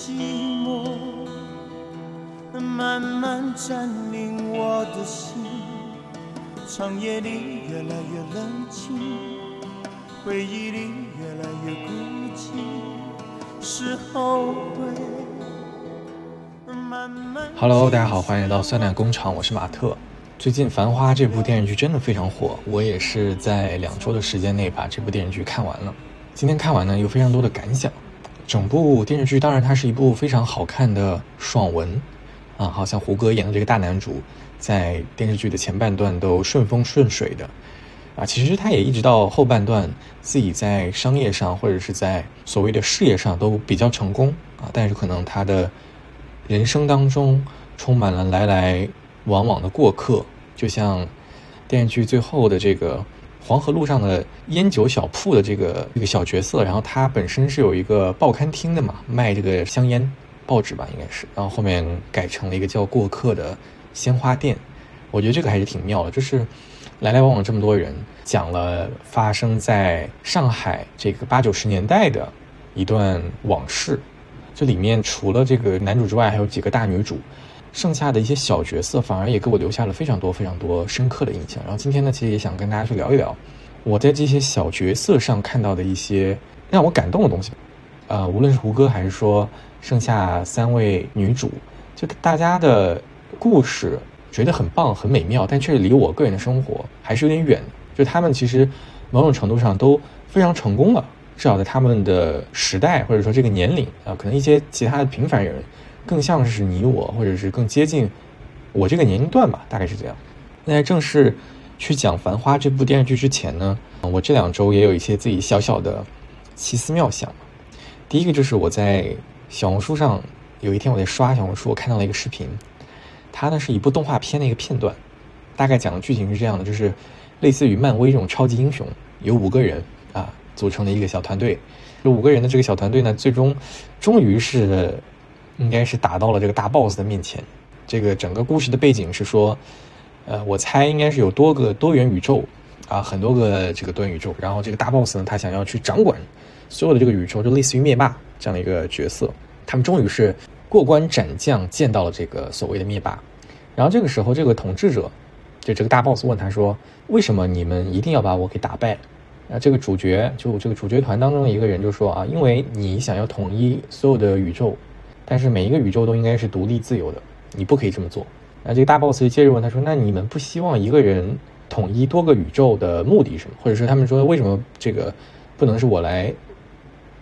寂寞慢慢占领我的心，长夜里越来越冷清，回忆里越来越孤寂，是后悔。Hello，大家好，欢迎来到酸奶工厂，我是马特。最近《繁花》这部电视剧真的非常火，我也是在两周的时间内把这部电视剧看完了。今天看完呢，有非常多的感想。整部电视剧当然它是一部非常好看的爽文，啊，好像胡歌演的这个大男主，在电视剧的前半段都顺风顺水的，啊，其实他也一直到后半段自己在商业上或者是在所谓的事业上都比较成功啊，但是可能他的人生当中充满了来来往往的过客，就像电视剧最后的这个黄河路上的烟酒小铺的这个这个小角色，然后他本身是有一个报刊厅的嘛，卖这个香烟报纸吧，应该是，然后后面改成了一个叫过客的鲜花店。我觉得这个还是挺妙的，就是来来往往这么多人，讲了发生在上海这个八九十年代的一段往事。这里面除了这个男主之外，还有几个大女主，剩下的一些小角色反而也给我留下了非常多非常多深刻的印象。然后今天呢，其实也想跟大家去聊一聊我在这些小角色上看到的一些让我感动的东西。呃，无论是胡歌还是说剩下三位女主，就大家的故事觉得很棒很美妙，但却离我个人的生活还是有点远。就他们其实某种程度上都非常成功了。至少在他们的时代或者说这个年龄啊，可能一些其他的平凡人，更像是你我，或者是更接近我这个年龄段吧，大概是这样。那在正式去讲《繁花》这部电视剧之前呢，我这两周也有一些自己小小的奇思妙想。第一个就是我在小红书上有一天我在刷小红书，我看到了一个视频，它呢是一部动画片的一个片段，大概讲的剧情是这样的，就是类似于漫威这种超级英雄，有五个人啊。组成的一个小团队，这五个人的这个小团队呢，最终终于是应该是打到了这个大 boss 的面前。这个整个故事的背景是说，呃，我猜应该是有多个多元宇宙啊，很多个这个多元宇宙。然后这个大 boss 呢，他想要去掌管所有的这个宇宙，就类似于灭霸这样的一个角色。他们终于是过关斩将，见到了这个所谓的灭霸。然后这个时候，这个统治者就这个大 boss 问他说：“为什么你们一定要把我给打败？”那这个主角就这个主角团当中的一个人就说啊，因为你想要统一所有的宇宙，但是每一个宇宙都应该是独立自由的，你不可以这么做。那这个大 boss 就接着问他说，那你们不希望一个人统一多个宇宙的目的是什么？或者说他们说为什么这个不能是我来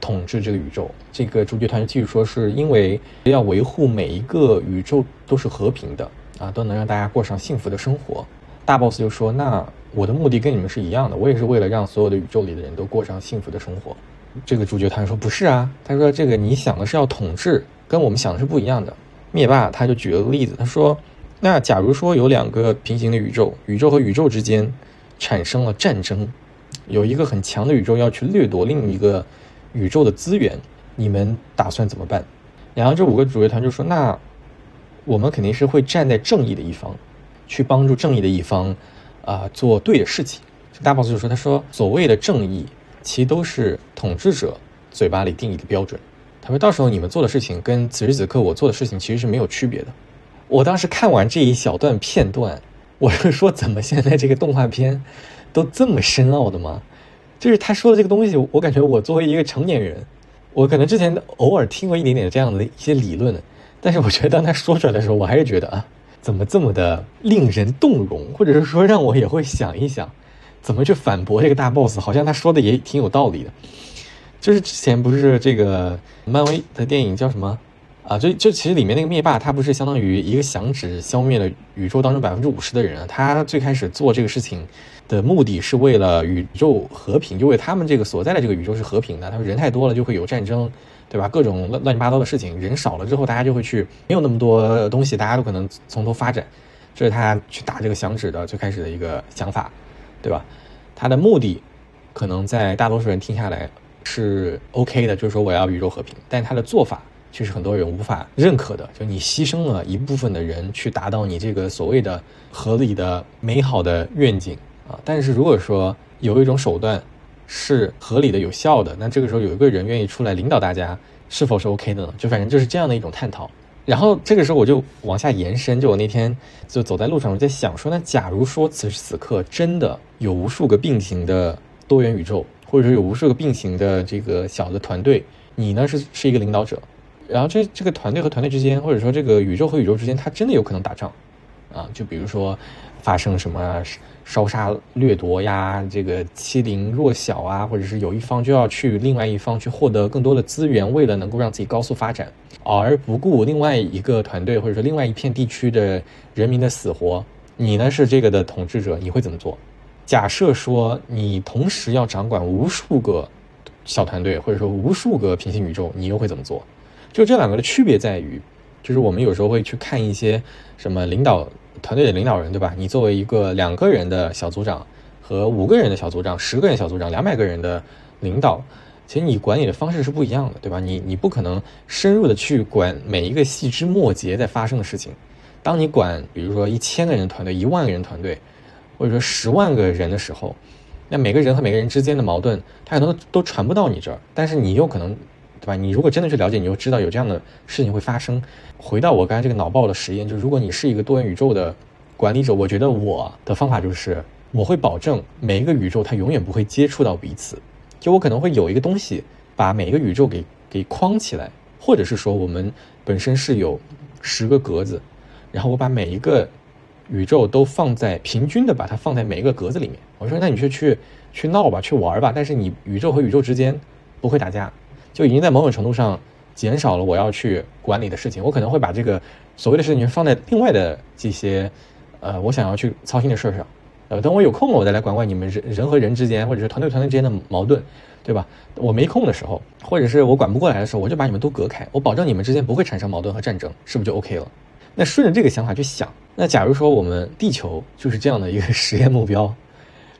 统治这个宇宙？这个主角团就继续说是因为要维护每一个宇宙都是和平的啊，都能让大家过上幸福的生活。大 boss 就说那。我的目的跟你们是一样的，我也是为了让所有的宇宙里的人都过上幸福的生活。这个主角团说不是啊，他说这个你想的是要统治，跟我们想的是不一样的。灭霸他就举了个例子，他说，那假如说有两个平行的宇宙，宇宙和宇宙之间产生了战争，有一个很强的宇宙要去掠夺另一个宇宙的资源，你们打算怎么办？然后这五个主角团就说，那我们肯定是会站在正义的一方，去帮助正义的一方。啊，做对的事情。大 boss 就说：“他说，所谓的正义，其实都是统治者嘴巴里定义的标准。他说到时候你们做的事情，跟此时此刻我做的事情其实是没有区别的。”我当时看完这一小段片段，我是说：“怎么现在这个动画片都这么深奥的吗？”就是他说的这个东西，我感觉我作为一个成年人，我可能之前偶尔听过一点点这样的一些理论，但是我觉得当他说出来的时候，我还是觉得啊。怎么这么的令人动容，或者是说让我也会想一想，怎么去反驳这个大 boss？好像他说的也挺有道理的。就是之前不是这个漫威的电影叫什么啊？就就其实里面那个灭霸，他不是相当于一个响指消灭了宇宙当中百分之五十的人？他最开始做这个事情的目的是为了宇宙和平，就为他们这个所在的这个宇宙是和平的。他说人太多了就会有战争。对吧？各种乱乱七八糟的事情，人少了之后，大家就会去没有那么多东西，大家都可能从头发展。这是他去打这个响指的最开始的一个想法，对吧？他的目的可能在大多数人听下来是 OK 的，就是说我要宇宙和平。但他的做法却是很多人无法认可的，就你牺牲了一部分的人去达到你这个所谓的合理的美好的愿景啊。但是如果说有一种手段是合理的、有效的，那这个时候有一个人愿意出来领导大家，是否是 OK 的呢？就反正就是这样的一种探讨。然后这个时候我就往下延伸，就我那天就走在路上，我在想说，那假如说此时此刻真的有无数个并行的多元宇宙，或者说有无数个并行的这个小的团队，你呢是是一个领导者，然后这这个团队和团队之间，或者说这个宇宙和宇宙之间，它真的有可能打仗啊？就比如说发生什么？烧杀掠夺呀，这个欺凌弱小啊，或者是有一方就要去另外一方去获得更多的资源，为了能够让自己高速发展，而不顾另外一个团队或者说另外一片地区的人民的死活。你呢是这个的统治者，你会怎么做？假设说你同时要掌管无数个小团队，或者说无数个平行宇宙，你又会怎么做？就这两个的区别在于，就是我们有时候会去看一些什么领导。团队的领导人，对吧？你作为一个两个人的小组长和五个人的小组长、十个人小组长、两百个人的领导，其实你管理的方式是不一样的，对吧？你你不可能深入的去管每一个细枝末节在发生的事情。当你管，比如说一千个人团队、一万个人团队，或者说十万个人的时候，那每个人和每个人之间的矛盾，他可能都传不到你这儿，但是你有可能。对吧？你如果真的去了解，你就知道有这样的事情会发生。回到我刚才这个脑爆的实验，就是如果你是一个多元宇宙的管理者，我觉得我的方法就是，我会保证每一个宇宙它永远不会接触到彼此。就我可能会有一个东西把每一个宇宙给给框起来，或者是说我们本身是有十个格子，然后我把每一个宇宙都放在平均的把它放在每一个格子里面。我说那你就去去闹吧，去玩吧，但是你宇宙和宇宙之间不会打架。就已经在某种程度上减少了我要去管理的事情，我可能会把这个所谓的事情放在另外的这些，呃，我想要去操心的事上，呃，等我有空了，我再来管管你们人人和人之间，或者是团队团队之间的矛盾，对吧？我没空的时候，或者是我管不过来的时候，我就把你们都隔开，我保证你们之间不会产生矛盾和战争，是不是就 OK 了？那顺着这个想法去想，那假如说我们地球就是这样的一个 实验目标，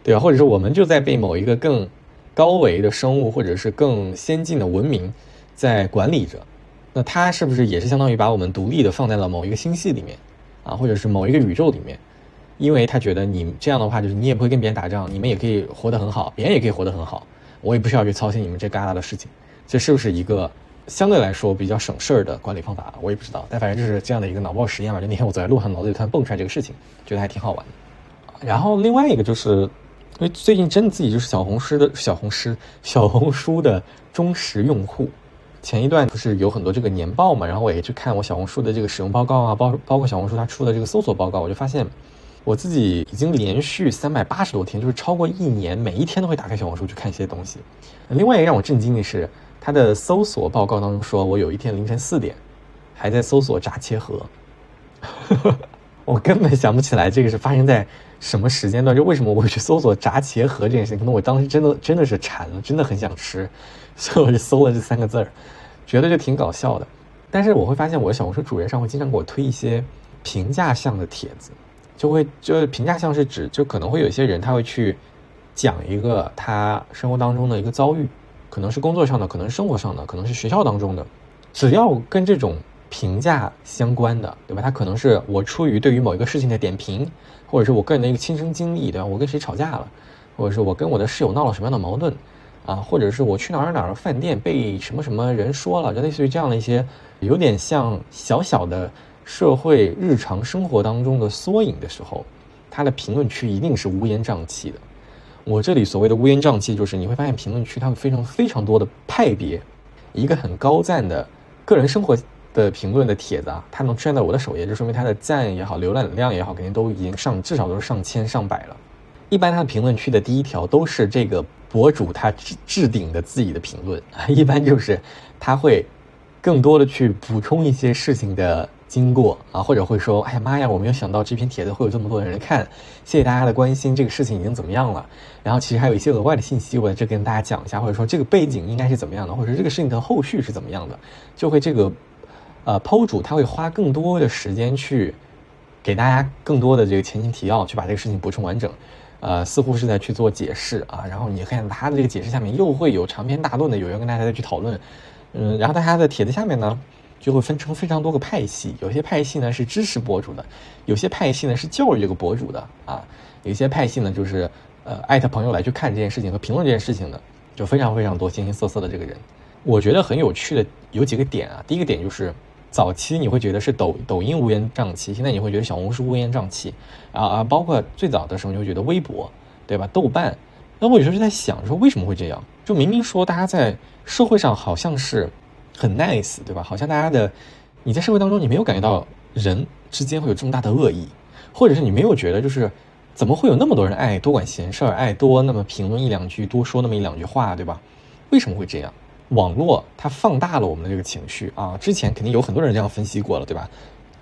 对吧？或者说我们就在被某一个更高维的生物或者是更先进的文明在管理着，那它是不是也是相当于把我们独立的放在了某一个星系里面啊，或者是某一个宇宙里面？因为他觉得你这样的话，就是你也不会跟别人打仗，你们也可以活得很好，别人也可以活得很好，我也不需要去操心你们这旮旯的事情。这是不是一个相对来说比较省事儿的管理方法？我也不知道，但反正就是这样的一个脑爆实验嘛。就那天我走在路上，脑子里突然蹦出来这个事情，觉得还挺好玩的。然后另外一个就是。因为最近真的自己就是小红书的小红书小红书的忠实用户，前一段不是有很多这个年报嘛，然后我也去看我小红书的这个使用报告啊，包包括小红书它出的这个搜索报告，我就发现我自己已经连续三百八十多天，就是超过一年，每一天都会打开小红书去看一些东西。另外一个让我震惊的是，他的搜索报告当中说我有一天凌晨四点还在搜索炸切盒，我根本想不起来这个是发生在。什么时间段？就为什么我会去搜索炸茄盒这件事情？可能我当时真的真的是馋了，真的很想吃，所以我就搜了这三个字儿，觉得就挺搞笑的。但是我会发现，我的小红书主页上会经常给我推一些评价项的帖子，就会就是评价项是指就可能会有一些人他会去讲一个他生活当中的一个遭遇，可能是工作上的，可能是生活上的，可能是学校当中的，只要跟这种。评价相关的，对吧？他可能是我出于对于某一个事情的点评，或者是我个人的一个亲身经历，对吧？我跟谁吵架了，或者是我跟我的室友闹了什么样的矛盾，啊，或者是我去哪儿哪儿饭店被什么什么人说了，就类似于这样的一些，有点像小小的社会日常生活当中的缩影的时候，他的评论区一定是乌烟瘴气的。我这里所谓的乌烟瘴气，就是你会发现评论区它会非常非常多的派别，一个很高赞的个人生活。的评论的帖子啊，它能出现在我的首页，就说明它的赞也好，浏览量也好，肯定都已经上至少都是上千上百了。一般它的评论区的第一条都是这个博主他置置顶的自己的评论，一般就是他会更多的去补充一些事情的经过啊，或者会说，哎呀妈呀，我没有想到这篇帖子会有这么多的人看，谢谢大家的关心，这个事情已经怎么样了？然后其实还有一些额外的信息，我在这跟大家讲一下，或者说这个背景应该是怎么样的，或者说这个事情的后续是怎么样的，就会这个。呃，剖主他会花更多的时间去给大家更多的这个前情提要，去把这个事情补充完整。呃，似乎是在去做解释啊。然后你看他的这个解释下面又会有长篇大论的有人跟大家再去讨论。嗯，然后大家的帖子下面呢就会分成非常多个派系，有些派系呢是支持博主的，有些派系呢是教育这个博主的啊，有些派系呢就是呃艾特朋友来去看这件事情和评论这件事情的，就非常非常多形形色色的这个人。我觉得很有趣的有几个点啊，第一个点就是早期你会觉得是抖抖音乌烟瘴气，现在你会觉得小红书乌烟瘴气啊啊，包括最早的时候你会觉得微博，对吧？豆瓣，那我有时候就在想说为什么会这样？就明明说大家在社会上好像是很 nice，对吧？好像大家的你在社会当中你没有感觉到人之间会有这么大的恶意，或者是你没有觉得就是怎么会有那么多人爱多管闲事儿，爱多那么评论一两句，多说那么一两句话，对吧？为什么会这样？网络它放大了我们的这个情绪啊！之前肯定有很多人这样分析过了，对吧？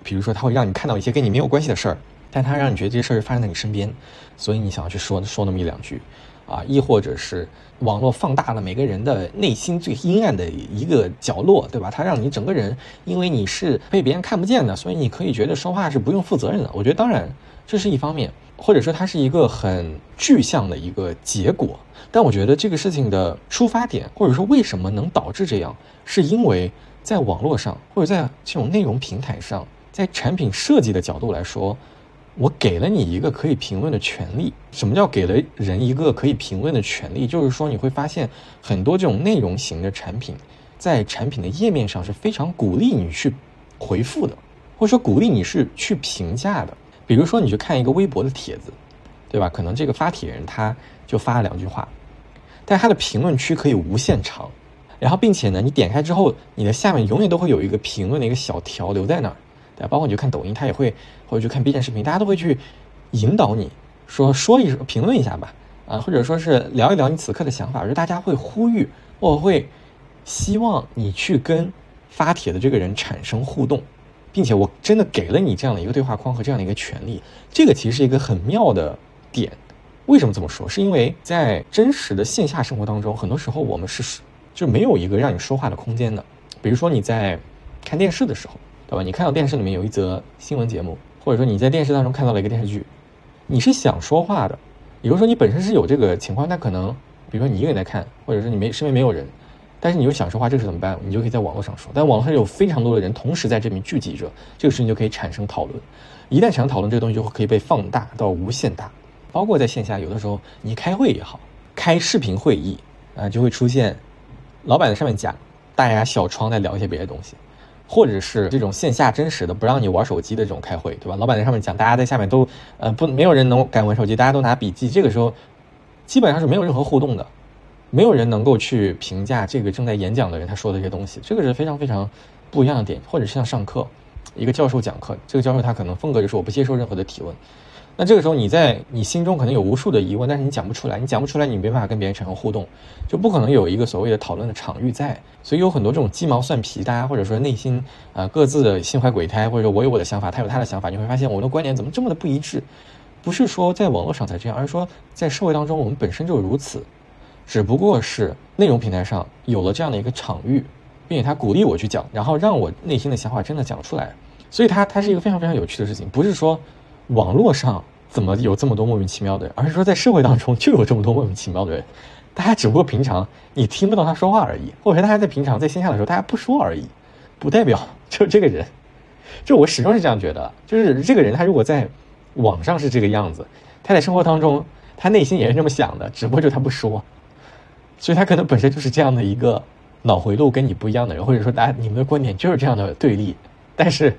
比如说，它会让你看到一些跟你没有关系的事儿，但它让你觉得这些事儿发生在你身边，所以你想要去说说那么一两句啊！亦或者是网络放大了每个人的内心最阴暗的一个角落，对吧？它让你整个人因为你是被别人看不见的，所以你可以觉得说话是不用负责任的。我觉得当然这是一方面，或者说它是一个很具象的一个结果。但我觉得这个事情的出发点，或者说为什么能导致这样，是因为在网络上或者在这种内容平台上，在产品设计的角度来说，我给了你一个可以评论的权利。什么叫给了人一个可以评论的权利？就是说你会发现很多这种内容型的产品，在产品的页面上是非常鼓励你去回复的，或者说鼓励你是去评价的。比如说你去看一个微博的帖子，对吧？可能这个发帖人他就发了两句话。但他的评论区可以无限长，然后并且呢，你点开之后，你的下面永远都会有一个评论的一个小条留在那儿，对包括你去看抖音，他也会，或者去看 B 站视频，大家都会去引导你说说一评论一下吧，啊，或者说是聊一聊你此刻的想法，就大家会呼吁，我会希望你去跟发帖的这个人产生互动，并且我真的给了你这样的一个对话框和这样的一个权利，这个其实是一个很妙的点。为什么这么说？是因为在真实的线下生活当中，很多时候我们是就没有一个让你说话的空间的。比如说你在看电视的时候，对吧？你看到电视里面有一则新闻节目，或者说你在电视当中看到了一个电视剧，你是想说话的。比如说你本身是有这个情况，那可能比如说你一个人在看，或者是你没身边没有人，但是你又想说话，这时怎么办？你就可以在网络上说。但网络上有非常多的人同时在这边聚集着，这个事情就可以产生讨论。一旦产生讨论，这个东西就会可以被放大到无限大。包括在线下，有的时候你开会也好，开视频会议啊，就会出现老板在上面讲，大家小窗在聊一些别的东西，或者是这种线下真实的不让你玩手机的这种开会，对吧？老板在上面讲，大家在下面都呃不没有人能敢玩手机，大家都拿笔记，这个时候基本上是没有任何互动的，没有人能够去评价这个正在演讲的人他说的这些东西，这个是非常非常不一样的点。或者是像上课，一个教授讲课，这个教授他可能风格就是我不接受任何的提问。那这个时候，你在你心中可能有无数的疑问，但是你讲不出来，你讲不出来，你没办法跟别人产生互动，就不可能有一个所谓的讨论的场域在。所以有很多这种鸡毛蒜皮，大家或者说内心啊各自的心怀鬼胎，或者说我有我的想法，他有他的想法，你会发现我们的观点怎么这么的不一致？不是说在网络上才这样，而是说在社会当中我们本身就如此，只不过是内容平台上有了这样的一个场域，并且他鼓励我去讲，然后让我内心的想法真的讲出来。所以它它是一个非常非常有趣的事情，不是说。网络上怎么有这么多莫名其妙的人？而是说在社会当中就有这么多莫名其妙的人，大家只不过平常你听不到他说话而已，或者说大家在平常在线下的时候大家不说而已，不代表就这个人，就我始终是这样觉得，就是这个人他如果在网上是这个样子，他在生活当中他内心也是这么想的，只不过就他不说，所以他可能本身就是这样的一个脑回路跟你不一样的人，或者说大家你们的观点就是这样的对立，但是。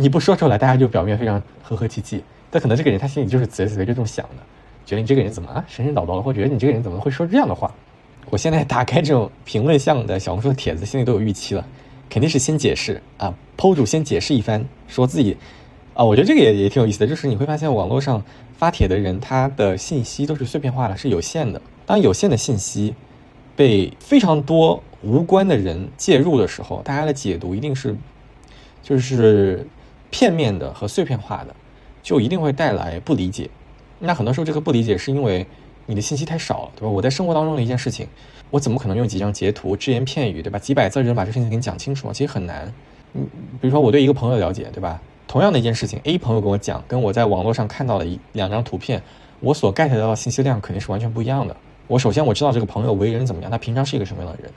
你不说出来，大家就表面非常和和气气，但可能这个人他心里就是贼贼就这么想的，觉得你这个人怎么啊神神叨叨的，或觉得你这个人怎么会说这样的话？我现在打开这种评论项的小红书的帖子，心里都有预期了，肯定是先解释啊，剖主先解释一番，说自己啊，我觉得这个也也挺有意思的，就是你会发现网络上发帖的人，他的信息都是碎片化的，是有限的。当有限的信息被非常多无关的人介入的时候，大家的解读一定是就是。片面的和碎片化的，就一定会带来不理解。那很多时候，这个不理解是因为你的信息太少了，对吧？我在生活当中的一件事情，我怎么可能用几张截图、只言片语，对吧？几百字就能把这事情给你讲清楚？其实很难。嗯，比如说我对一个朋友了解，对吧？同样的一件事情，A 朋友跟我讲，跟我在网络上看到的一两张图片，我所 get 到的信息量肯定是完全不一样的。我首先我知道这个朋友为人怎么样，他平常是一个什么样的人。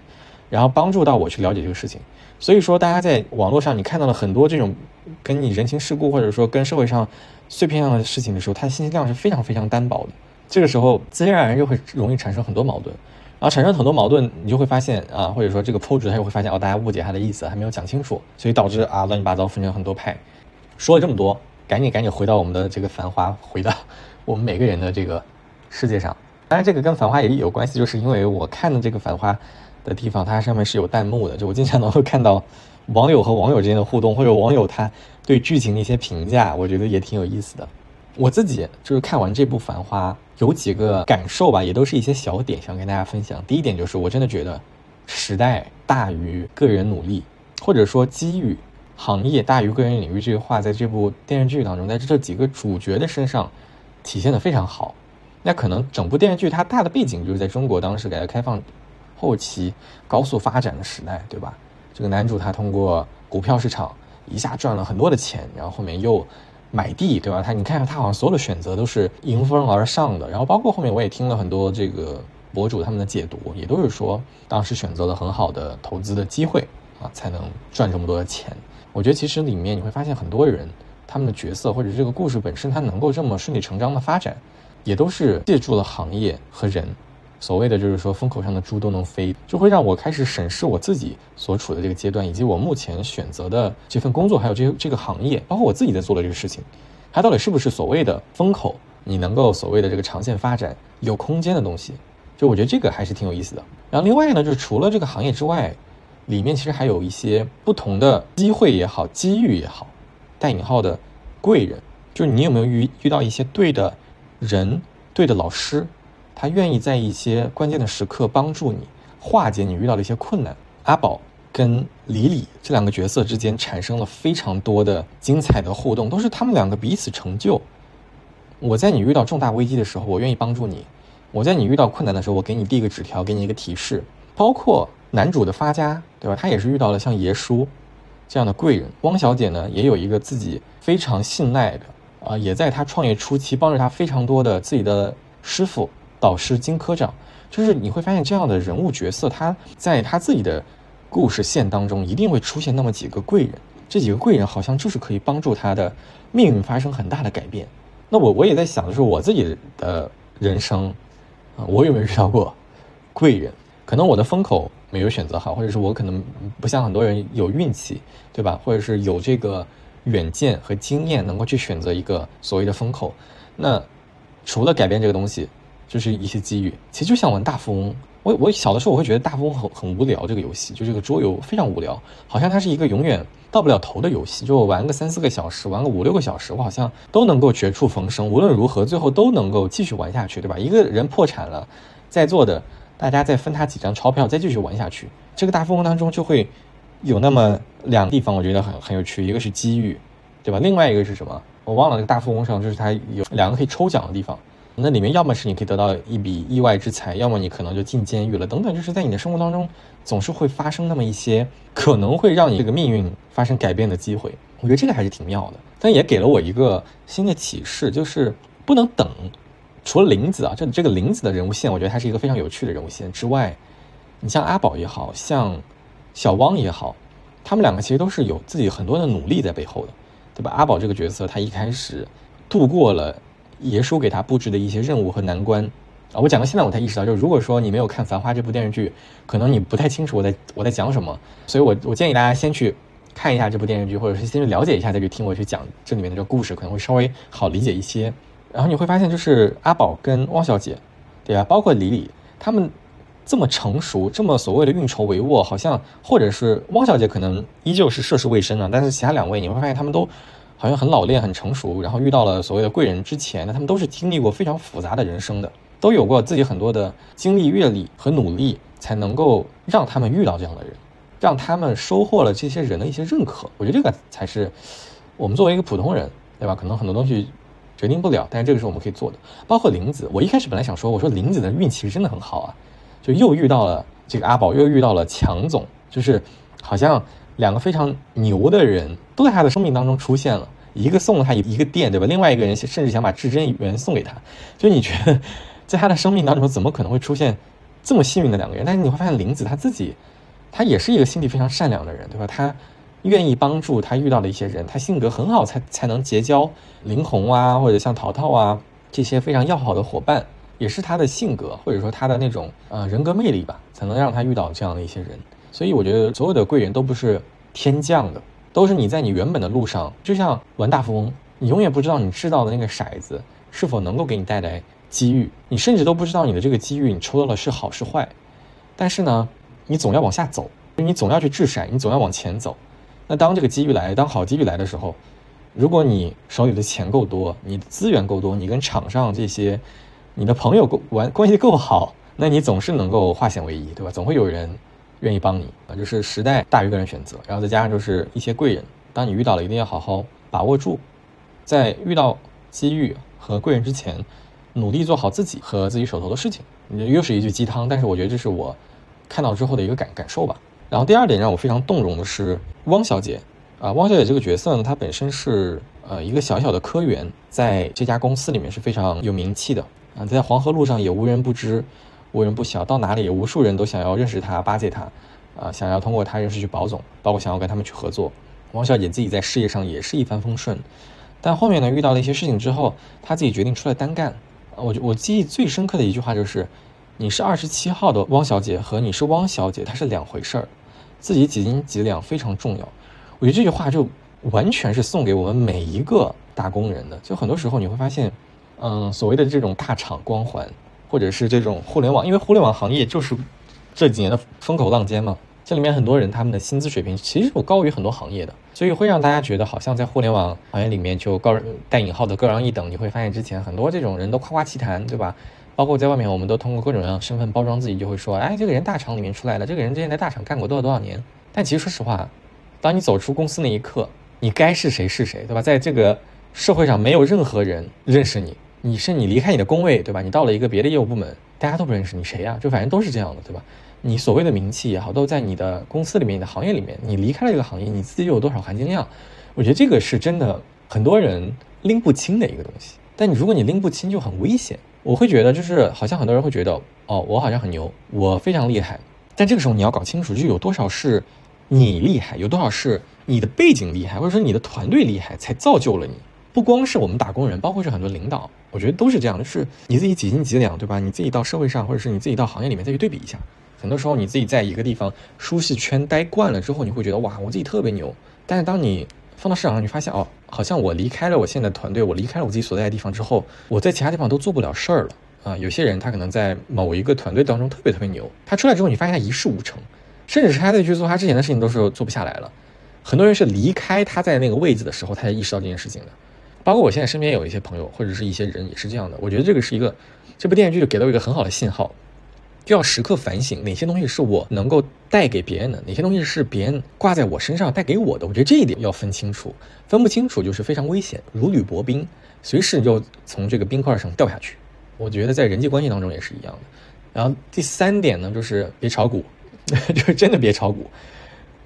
然后帮助到我去了解这个事情，所以说大家在网络上你看到了很多这种跟你人情世故或者说跟社会上碎片上的事情的时候，它的信息量是非常非常单薄的。这个时候自然而然就会容易产生很多矛盾，然后产生很多矛盾，你就会发现啊，或者说这个 PO 主他就会发现哦，大家误解他的意思，还没有讲清楚，所以导致啊乱七八糟分成很多派。说了这么多，赶紧赶紧回到我们的这个繁花，回到我们每个人的这个世界上。当然，这个跟繁花也有关系，就是因为我看的这个繁花的地方，它上面是有弹幕的，就我经常能够看到网友和网友之间的互动，或者网友他对剧情的一些评价，我觉得也挺有意思的。我自己就是看完这部《繁花》，有几个感受吧，也都是一些小点，想跟大家分享。第一点就是，我真的觉得时代大于个人努力，或者说机遇、行业大于个人领域这句话，在这部电视剧当中，在这几个主角的身上体现的非常好。那可能整部电视剧它大的背景就是在中国当时改革开放后期高速发展的时代，对吧？这个男主他通过股票市场一下赚了很多的钱，然后后面又。买地对吧？他你看看他好像所有的选择都是迎风而上的，然后包括后面我也听了很多这个博主他们的解读，也都是说当时选择了很好的投资的机会啊，才能赚这么多的钱。我觉得其实里面你会发现很多人他们的角色或者这个故事本身它能够这么顺理成章的发展，也都是借助了行业和人。所谓的就是说风口上的猪都能飞，就会让我开始审视我自己所处的这个阶段，以及我目前选择的这份工作，还有这这个行业，包括我自己在做的这个事情，它到底是不是所谓的风口？你能够所谓的这个长线发展有空间的东西？就我觉得这个还是挺有意思的。然后另外呢，就是除了这个行业之外，里面其实还有一些不同的机会也好，机遇也好，带引号的贵人，就是你有没有遇遇到一些对的人，对的老师？他愿意在一些关键的时刻帮助你化解你遇到的一些困难。阿宝跟李李这两个角色之间产生了非常多的精彩的互动，都是他们两个彼此成就。我在你遇到重大危机的时候，我愿意帮助你；我在你遇到困难的时候，我给你递个纸条，给你一个提示。包括男主的发家，对吧？他也是遇到了像爷叔这样的贵人。汪小姐呢，也有一个自己非常信赖的啊，也在他创业初期帮着他非常多的自己的师傅。导师金科长，就是你会发现这样的人物角色，他在他自己的故事线当中一定会出现那么几个贵人，这几个贵人好像就是可以帮助他的命运发生很大的改变。那我我也在想的是，我自己的人生啊，我有没有遇到过贵人？可能我的风口没有选择好，或者是我可能不像很多人有运气，对吧？或者是有这个远见和经验，能够去选择一个所谓的风口。那除了改变这个东西。就是一些机遇，其实就像玩大富翁。我我小的时候我会觉得大富翁很很无聊，这个游戏就这个桌游非常无聊，好像它是一个永远到不了头的游戏。就我玩个三四个小时，玩个五六个小时，我好像都能够绝处逢生。无论如何，最后都能够继续玩下去，对吧？一个人破产了，在座的大家再分他几张钞票，再继续玩下去。这个大富翁当中就会有那么两个地方，我觉得很很有趣，一个是机遇，对吧？另外一个是什么？我忘了。这个大富翁上就是它有两个可以抽奖的地方。那里面要么是你可以得到一笔意外之财，要么你可能就进监狱了，等等，就是在你的生活当中总是会发生那么一些可能会让你这个命运发生改变的机会。我觉得这个还是挺妙的，但也给了我一个新的启示，就是不能等。除了林子啊，这这个林子的人物线，我觉得他是一个非常有趣的人物线之外，你像阿宝也好像小汪也好，他们两个其实都是有自己很多的努力在背后的，对吧？阿宝这个角色，他一开始度过了。爷叔给他布置的一些任务和难关，啊，我讲到现在我才意识到，就是如果说你没有看《繁花》这部电视剧，可能你不太清楚我在我在讲什么，所以我我建议大家先去看一下这部电视剧，或者是先去了解一下，再去听我去讲这里面的这个故事，可能会稍微好理解一些。然后你会发现，就是阿宝跟汪小姐，对吧？包括李李，他们这么成熟，这么所谓的运筹帷幄，好像或者是汪小姐可能依旧是涉世未深啊，但是其他两位你会发现他们都。好像很老练、很成熟，然后遇到了所谓的贵人之前，那他们都是经历过非常复杂的人生的，都有过自己很多的经历、阅历和努力，才能够让他们遇到这样的人，让他们收获了这些人的一些认可。我觉得这个才是我们作为一个普通人，对吧？可能很多东西决定不了，但是这个是我们可以做的。包括林子，我一开始本来想说，我说林子的运气是真的很好啊，就又遇到了这个阿宝，又遇到了强总，就是好像。两个非常牛的人都在他的生命当中出现了，一个送了他一个店，对吧？另外一个人甚至想把至臻园送给他。就你觉得，在他的生命当中，怎么可能会出现这么幸运的两个人？但是你会发现，林子他自己，他也是一个心地非常善良的人，对吧？他愿意帮助他遇到的一些人，他性格很好，才才能结交林红啊，或者像淘淘啊这些非常要好的伙伴。也是他的性格或者说他的那种呃人格魅力吧，才能让他遇到这样的一些人。所以我觉得所有的贵人都不是天降的，都是你在你原本的路上，就像玩大富翁，你永远不知道你知道的那个骰子是否能够给你带来机遇，你甚至都不知道你的这个机遇你抽到的是好是坏。但是呢，你总要往下走，你总要去掷骰，你总要往前走。那当这个机遇来，当好机遇来的时候，如果你手里的钱够多，你的资源够多，你跟场上这些你的朋友够玩关系够好，那你总是能够化险为夷，对吧？总会有人愿意帮你啊。就是时代大于个人选择，然后再加上就是一些贵人，当你遇到了，一定要好好把握住，在遇到机遇和贵人之前，努力做好自己和自己手头的事情。又是一句鸡汤，但是我觉得这是我看到之后的一个感感受吧。然后第二点让我非常动容的是汪小姐啊，汪小姐这个角色呢，她本身是呃一个小小的科员，在这家公司里面是非常有名气的啊，在黄河路上也无人不知、无人不晓，到哪里无数人都想要认识他、巴结他啊，想要通过他认识去保总，包括想要跟他们去合作。汪小姐自己在事业上也是一帆风顺，但后面呢遇到了一些事情之后，她自己决定出来单干。我我记忆最深刻的一句话就是，你是二十七号的汪小姐和你是汪小姐，它是两回事儿，自己几斤几两非常重要。我觉得这句话就完全是送给我们每一个打工人的。就很多时候你会发现，嗯，所谓的这种大厂光环，或者是这种互联网，因为互联网行业就是这几年的风口浪尖嘛。这里面很多人他们的薪资水平其实是高于很多行业的，所以会让大家觉得好像在互联网行业里面就高带引号的高人一等。你会发现之前很多这种人都夸夸其谈，对吧？包括在外面，我们都通过各种各样身份包装自己，就会说，哎，这个人大厂里面出来的，这个人之前在大厂干过多少多少年。但其实说实话，当你走出公司那一刻，你该是谁是谁，对吧？在这个社会上，没有任何人认识你。你是你离开你的工位，对吧？你到了一个别的业务部门，大家都不认识你谁呀？就反正都是这样的，对吧？你所谓的名气也好，都在你的公司里面、你的行业里面。你离开了这个行业，你自己又有多少含金量？我觉得这个是真的，很多人拎不清的一个东西。但你如果你拎不清，就很危险。我会觉得，就是好像很多人会觉得，哦，我好像很牛，我非常厉害。但这个时候你要搞清楚，就有多少是你厉害，有多少是你的背景厉害，或者说你的团队厉害，才造就了你。不光是我们打工人，包括是很多领导，我觉得都是这样的。是你自己几斤几两，对吧？你自己到社会上，或者是你自己到行业里面再去对比一下。很多时候你自己在一个地方舒适圈待惯了之后，你会觉得哇，我自己特别牛。但是当你放到市场上，你发现哦，好像我离开了我现在的团队，我离开了我自己所在的地方之后，我在其他地方都做不了事儿了啊。有些人他可能在某一个团队当中特别特别牛，他出来之后你发现他一事无成，甚至是他再去做他之前的事情都是做不下来了。很多人是离开他在那个位置的时候，他才意识到这件事情的。包括我现在身边有一些朋友或者是一些人也是这样的。我觉得这个是一个这部电视剧就给了我一个很好的信号。就要时刻反省哪些东西是我能够带给别人的，哪些东西是别人挂在我身上带给我的。我觉得这一点要分清楚，分不清楚就是非常危险，如履薄冰，随时就从这个冰块上掉下去。我觉得在人际关系当中也是一样的。然后第三点呢，就是别炒股，就是真的别炒股。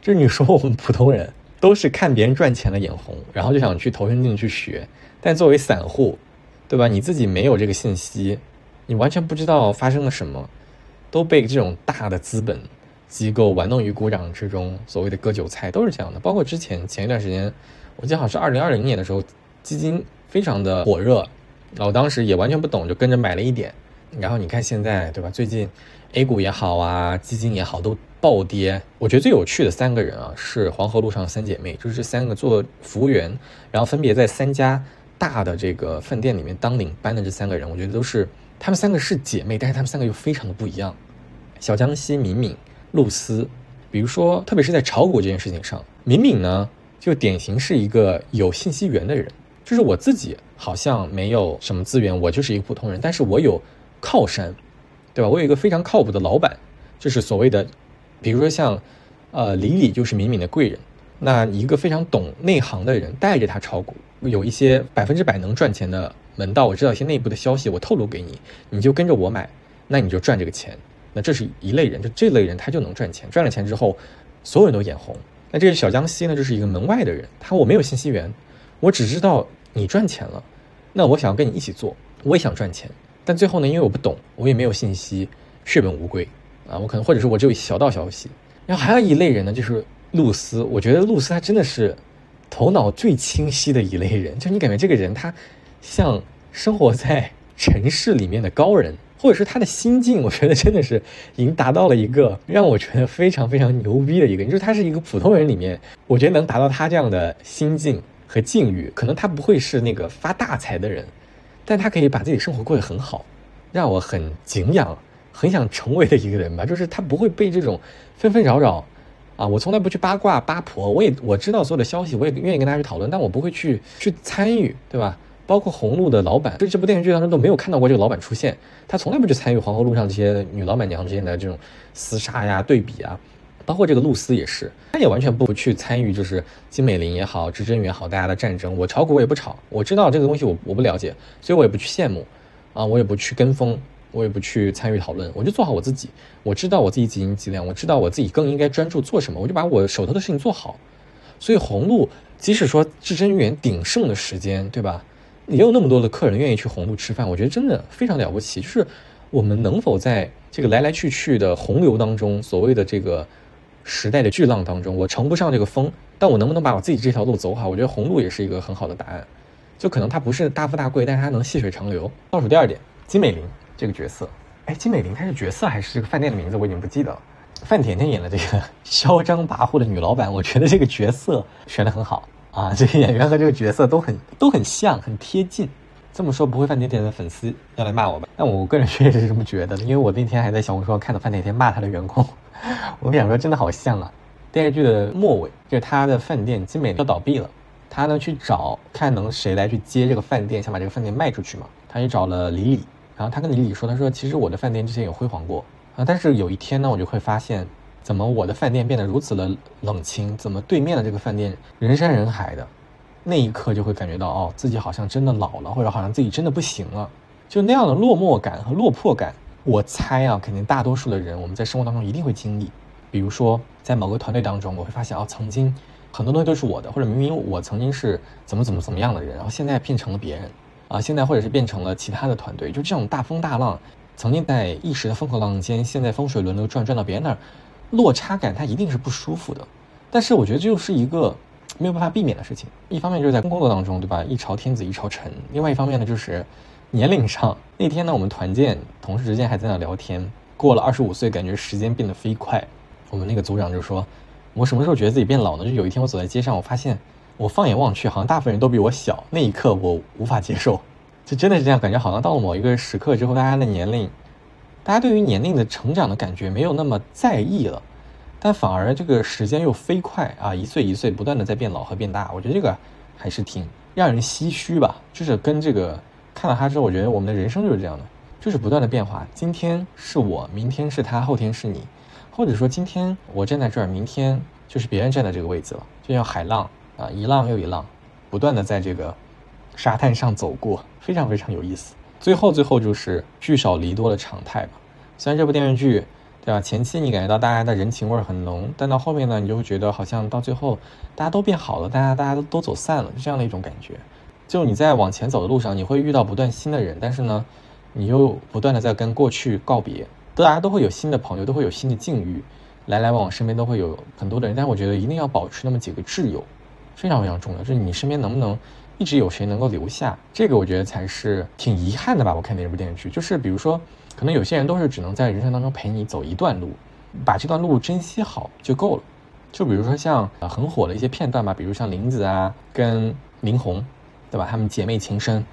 就是你说我们普通人都是看别人赚钱了眼红，然后就想去投身进去学，但作为散户，对吧？你自己没有这个信息，你完全不知道发生了什么。都被这种大的资本机构玩弄于股掌之中，所谓的割韭菜都是这样的。包括之前前一段时间，我记得好像是二零二零年的时候，基金非常的火热，然后当时也完全不懂，就跟着买了一点。然后你看现在，对吧？最近 A 股也好啊，基金也好，都暴跌。我觉得最有趣的三个人啊，是黄河路上三姐妹，就是这三个做服务员，然后分别在三家大的这个饭店里面当领班的这三个人，我觉得都是。她们三个是姐妹，但是她们三个又非常的不一样。小江西、敏敏、露丝，比如说，特别是在炒股这件事情上，敏敏呢，就典型是一个有信息源的人。就是我自己好像没有什么资源，我就是一个普通人，但是我有靠山，对吧？我有一个非常靠谱的老板，就是所谓的，比如说像，呃，李李就是敏敏的贵人。那一个非常懂内行的人带着他炒股，有一些百分之百能赚钱的门道，我知道一些内部的消息，我透露给你，你就跟着我买，那你就赚这个钱。那这是一类人，就这类人他就能赚钱，赚了钱之后，所有人都眼红。那这个小江西呢，就是一个门外的人，他我没有信息源，我只知道你赚钱了，那我想要跟你一起做，我也想赚钱，但最后呢，因为我不懂，我也没有信息，血本无归啊，我可能或者是我只有小道消息。然后还有一类人呢，就是。露丝，我觉得露丝她真的是头脑最清晰的一类人，就你感觉这个人他像生活在城市里面的高人，或者是他的心境，我觉得真的是已经达到了一个让我觉得非常非常牛逼的一个。你说他是一个普通人里面，我觉得能达到他这样的心境和境遇，可能他不会是那个发大财的人，但他可以把自己生活过得很好，让我很敬仰。很想成为的一个人吧，就是他不会被这种纷纷扰扰，啊，我从来不去八卦八婆，我也我知道所有的消息，我也愿意跟大家去讨论，但我不会去去参与，对吧？包括红路的老板，就这部电视剧当中都没有看到过这个老板出现，他从来不去参与黄河路上这些女老板娘之间的这种厮杀呀、对比啊，包括这个露丝也是，他也完全不去参与，就是金美玲也好，知真也好，大家的战争，我炒股我也不炒，我知道这个东西我我不了解，所以我也不去羡慕，啊，我也不去跟风。我也不去参与讨论，我就做好我自己。我知道我自己几斤几两，我知道我自己更应该专注做什么，我就把我手头的事情做好。所以红路，即使说至臻园鼎盛的时间，对吧？也有那么多的客人愿意去红路吃饭，我觉得真的非常了不起。就是我们能否在这个来来去去的洪流当中，所谓的这个时代的巨浪当中，我乘不上这个风，但我能不能把我自己这条路走好？我觉得红路也是一个很好的答案。就可能它不是大富大贵，但是它能细水长流。倒数第二点，金美玲。这个角色，哎，金美玲她是角色还是这个饭店的名字？我已经不记得了。范甜甜演的这个嚣张跋扈的女老板，我觉得这个角色选的很好啊，这个演员和这个角色都很都很像，很贴近。这么说不会范甜甜的粉丝要来骂我吧？但我个人 确实是这么觉得的，因为我那天还在小红书上看到范甜甜骂她的员工，我们两个真的好像啊。电视剧的末尾，就是他的饭店金美要倒闭了，他呢去找看能谁来去接这个饭店，想把这个饭店卖出去嘛，他去找了李李。然后他跟李李说：“他说其实我的饭店之前有辉煌过啊，但是有一天呢，我就会发现，怎么我的饭店变得如此的冷清？怎么对面的这个饭店人山人海的？那一刻就会感觉到，哦，自己好像真的老了，或者好像自己真的不行了，就那样的落寞感和落魄感。我猜啊，肯定大多数的人我们在生活当中一定会经历。比如说在某个团队当中，我会发现，哦，曾经很多东西都是我的，或者明明我曾经是怎么怎么怎么样的人，然后现在变成了别人。”啊，现在或者是变成了其他的团队，就这种大风大浪，曾经在一时的风口浪尖，现在风水轮流转，转到别人那儿，落差感它一定是不舒服的。但是我觉得这又是一个没有办法避免的事情。一方面就是在工作当中，对吧？一朝天子一朝臣。另外一方面呢，就是年龄上。那天呢，我们团建，同事之间还在那聊天。过了二十五岁，感觉时间变得飞快。我们那个组长就说：“我什么时候觉得自己变老呢？就有一天我走在街上，我发现。”我放眼望去，好像大部分人都比我小。那一刻，我无法接受，就真的是这样，感觉好像到了某一个时刻之后，大家的年龄，大家对于年龄的成长的感觉没有那么在意了，但反而这个时间又飞快啊，一岁一岁不断的在变老和变大。我觉得这个还是挺让人唏嘘吧。就是跟这个看到他之后，我觉得我们的人生就是这样的，就是不断的变化。今天是我，明天是他，后天是你，或者说今天我站在这儿，明天就是别人站在这个位置了，就像海浪。啊，一浪又一浪，不断的在这个沙滩上走过，非常非常有意思。最后，最后就是聚少离多的常态吧。虽然这部电视剧，对吧？前期你感觉到大家的人情味很浓，但到后面呢，你就会觉得好像到最后大家都变好了，大家大家都都走散了，就这样的一种感觉。就你在往前走的路上，你会遇到不断新的人，但是呢，你又不断的在跟过去告别。大家都会有新的朋友，都会有新的境遇，来来往往身边都会有很多的人，但是我觉得一定要保持那么几个挚友。非常非常重要，就是你身边能不能一直有谁能够留下，这个我觉得才是挺遗憾的吧。我看那部电视剧，就是比如说，可能有些人都是只能在人生当中陪你走一段路，把这段路珍惜好就够了。就比如说像呃很火的一些片段吧，比如像林子啊跟林红，对吧？她们姐妹情深，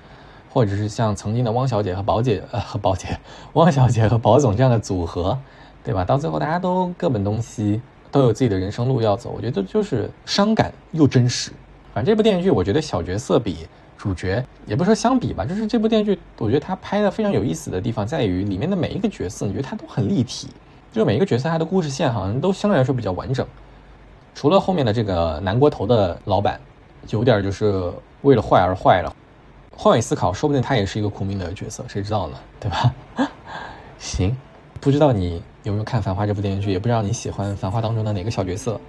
或者是像曾经的汪小姐和宝姐呃和宝姐，汪小姐和宝总这样的组合，对吧？到最后大家都各奔东西。都有自己的人生路要走，我觉得就是伤感又真实。反正这部电视剧，我觉得小角色比主角，也不说相比吧，就是这部电视剧，我觉得它拍的非常有意思的地方在于里面的每一个角色，你觉得他都很立体，就每一个角色他的故事线好像都相对来说比较完整。除了后面的这个南锅头的老板，有点就是为了坏而坏了。换位思考，说不定他也是一个苦命的角色，谁知道呢？对吧？行，不知道你。有没有看《繁花》这部电视剧？也不知道你喜欢《繁花》当中的哪个小角色。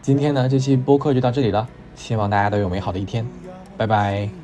今天呢，这期播客就到这里了，希望大家都有美好的一天，拜拜。